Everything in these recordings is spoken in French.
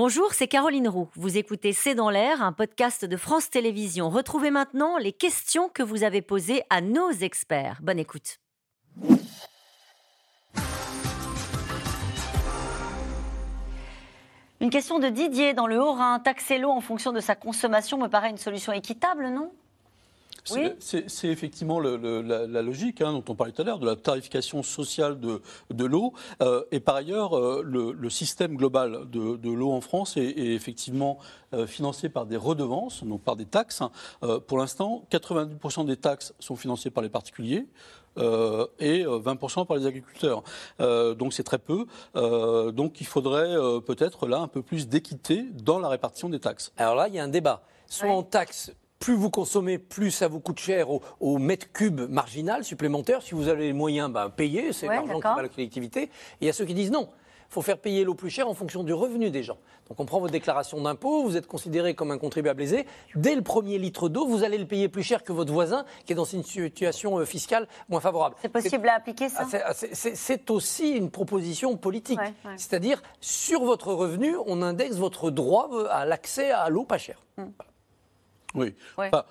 Bonjour, c'est Caroline Roux. Vous écoutez C'est dans l'air, un podcast de France Télévisions. Retrouvez maintenant les questions que vous avez posées à nos experts. Bonne écoute. Une question de Didier dans le Haut-Rhin. Taxer l'eau en fonction de sa consommation me paraît une solution équitable, non? Oui. C'est effectivement le, le, la, la, logique hein, dont on parlait tout à l'heure, de la tarification sociale de, de l'eau. Euh, et par ailleurs, euh, le, le, système global de, de l'eau en France est, est effectivement euh, financé par des redevances, donc par des taxes. Euh, pour l'instant, 90% des taxes sont financées par les particuliers. Euh, et 20% par les agriculteurs. Euh, donc c'est très peu. Euh, donc il faudrait peut-être là un peu plus d'équité dans la répartition des taxes. Alors là, il y a un débat. Soit ouais. on taxe plus vous consommez, plus ça vous coûte cher au, au mètre cube marginal supplémentaire. Si vous avez les moyens, ben, payez, c'est Ouais, l'argent qui va à la collectivité. Et il y a ceux qui disent non. Il faut faire payer l'eau plus cher en fonction du revenu des gens. Donc on prend votre déclaration d'impôt, vous êtes considéré comme un contribuable aisé. Dès le premier litre d'eau, vous allez le payer plus cher que votre voisin qui est dans une situation euh, fiscale moins favorable. C'est possible à appliquer ça Ah, c'est- ah, c'est- aussi une proposition politique. Ouais, ouais. C'est-à-dire, sur votre revenu, on indexe votre droit euh, à l'accès à l'eau pas chère. Oui. Ouais. Enfin,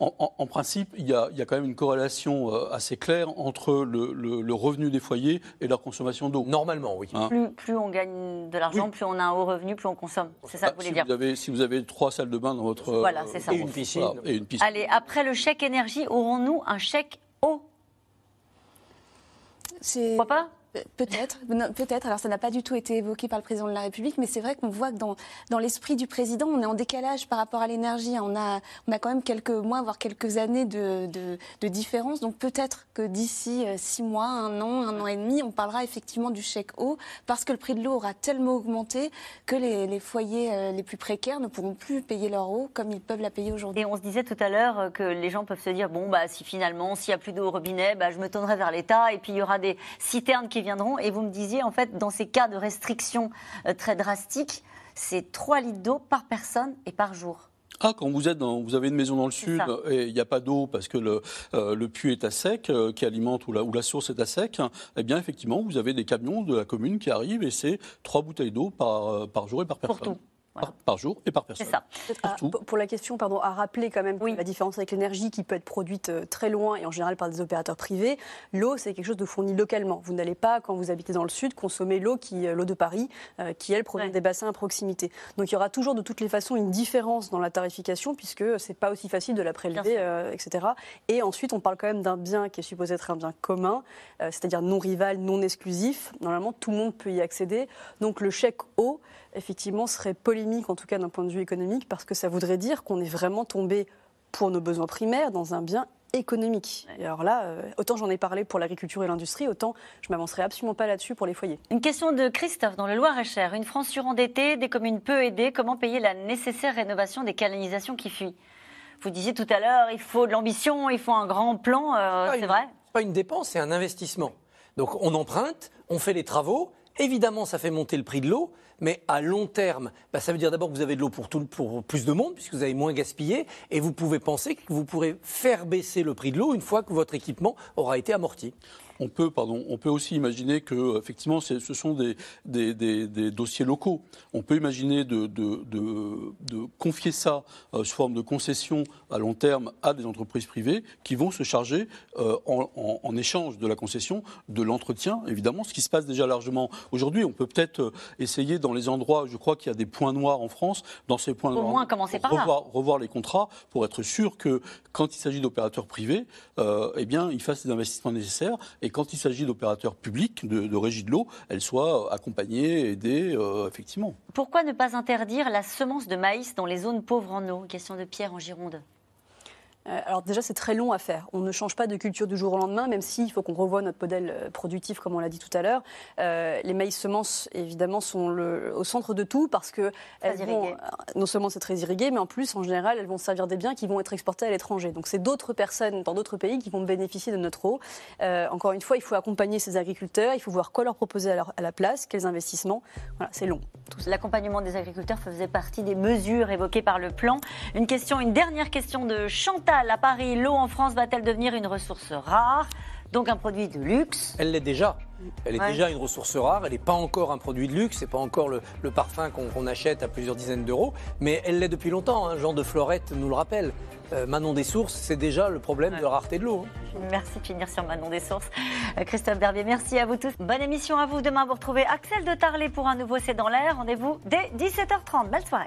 en, en- en principe, il y, a, il y a quand même une corrélation euh, assez claire entre le, le- le revenu des foyers et leur consommation d'eau. Normalement, oui. Hein. plus, plus on gagne de l'argent, Oui. plus on a un haut revenu, plus on consomme. C'est ça que vous voulez si dire Vous avez, si vous avez trois salles de bain dans votre. Voilà, euh, c'est ça. Et une piscine. voilà, et une piscine. Allez, après le chèque énergie, aurons-nous un chèque eau? C'est Pourquoi pas? Peut-être, peut-être. Alors ça n'a pas du tout été évoqué par le président de la République, mais c'est vrai qu'on voit que dans, dans l'esprit du président, on est en décalage par rapport à l'énergie. On a, on a quand même quelques mois, voire quelques années de, de, de différence. Donc peut-être que d'ici euh, six mois, un an, un an et demi, on parlera effectivement du chèque eau, parce que le prix de l'eau aura tellement augmenté que les, les foyers euh, les plus précaires ne pourront plus payer leur eau comme ils peuvent la payer aujourd'hui. Et on se disait tout à l'heure euh, que les gens peuvent se dire bon bah si finalement s'il y a plus d'eau au robinet, bah, je me tournerai vers l'État et puis il y aura des citernes qui viendront. Et vous me disiez en fait dans ces cas de restrictions euh, très drastiques, c'est 3 litres d'eau par personne et par jour. Ah, quand vous êtes dans, vous avez une maison dans le sud ça. et il n'y a pas d'eau parce que le, euh, le puits est à sec, euh, qui alimente ou la, ou la source est à sec, eh bien effectivement, vous avez des camions de la commune qui arrivent et c'est trois bouteilles d'eau par, euh, par jour et par Pour personne. Par, par jour et par personne. C'est ça. Pour- la question, pardon, à rappeler quand même Oui. la différence avec l'énergie qui peut être produite euh, très loin et en général par des opérateurs privés, l'eau c'est quelque chose de fourni localement. Vous n'allez pas, quand vous habitez dans le sud, consommer l'eau qui, euh, l'eau de Paris, euh, qui elle provient Ouais. des bassins à proximité. Donc il y aura toujours de toutes les façons une différence dans la tarification puisque c'est pas aussi facile de la prélever, euh, etc. Et ensuite on parle quand même d'un bien qui est supposé être un bien commun, euh, c'est-à-dire non rival, non exclusif. Normalement tout le monde peut y accéder. Donc le chèque eau effectivement serait polémique en tout cas d'un point de vue économique parce que ça voudrait dire qu'on est vraiment tombé pour nos besoins primaires dans un bien économique. Et alors là, euh, autant j'en ai parlé pour l'agriculture et l'industrie, autant je m'avancerai absolument pas là-dessus pour les foyers. Une question de Christophe dans le Loir-et-Cher. Une France surendettée, des communes peu aidées, comment payer la nécessaire rénovation des canalisations qui fuient? Vous disiez tout à l'heure, il faut de l'ambition, il faut un grand plan, euh, c'est vrai? C'est pas une dépense, c'est un investissement. Donc on emprunte, on fait les travaux. Évidemment, ça fait monter le prix de l'eau, mais à long terme, bah, ça veut dire d'abord que vous avez de l'eau pour, plus de monde, puisque vous avez moins gaspillé, et vous pouvez penser que vous pourrez faire baisser le prix de l'eau une fois que votre équipement aura été amorti. On peut, pardon, on peut aussi imaginer que effectivement, ce sont des, dossiers locaux. On peut imaginer de, confier ça euh, sous forme de concession à long terme à des entreprises privées qui vont se charger euh, en, en- en échange de la concession de l'entretien, évidemment, ce qui se passe déjà largement aujourd'hui. On peut peut-être euh, essayer dans les endroits, je crois qu'il y a des points noirs en France, dans ces points Au noirs, moins commencer par là. revoir, les contrats pour être sûr que quand il s'agit d'opérateurs privés, euh, eh bien, ils fassent les investissements nécessaires et quand il s'agit d'opérateurs publics, de, de régie de l'eau, elles soient accompagnées, aidées, euh, effectivement. Pourquoi ne pas interdire la semence de maïs dans les zones pauvres en eau? Question de Pierre en Gironde. Euh, alors déjà, c'est très long à faire. On ne change pas de culture du jour au lendemain, même s'il faut qu'on revoie notre modèle euh, productif, comme on l'a dit tout à l'heure. Euh, les maïs semences, évidemment, sont le- au centre de tout parce que elles vont, non seulement c'est très irrigué, mais en plus, en général, elles vont servir des biens qui vont être exportés à l'étranger. Donc c'est d'autres personnes dans d'autres pays qui vont bénéficier de notre eau. Euh, encore une fois, il faut accompagner ces agriculteurs, il faut voir quoi leur proposer à, leur- à la place, quels investissements. Voilà, c'est long. L'accompagnement des agriculteurs faisait partie des mesures évoquées par le plan. Une question, une dernière question de Chantal à Paris. L'eau en France va-t-elle devenir une ressource rare Donc un produit de luxe. Elle l'est déjà. Elle est déjà une ressource rare, elle n'est pas encore un produit de luxe, c'est pas encore le, parfum qu'on achète à plusieurs dizaines d'euros, mais elle l'est depuis longtemps. Hein. Jean de Florette nous le rappelle. Euh, Manon des Sources, c'est déjà le problème de rareté de l'eau. Hein. Merci de finir sur Manon des Sources. Euh, Christophe Berbier, merci à vous tous. Bonne émission à vous. Demain, vous retrouvez Axel de Tarlet pour un nouveau C'est dans l'air. Rendez-vous dès 17h30. Belle soirée.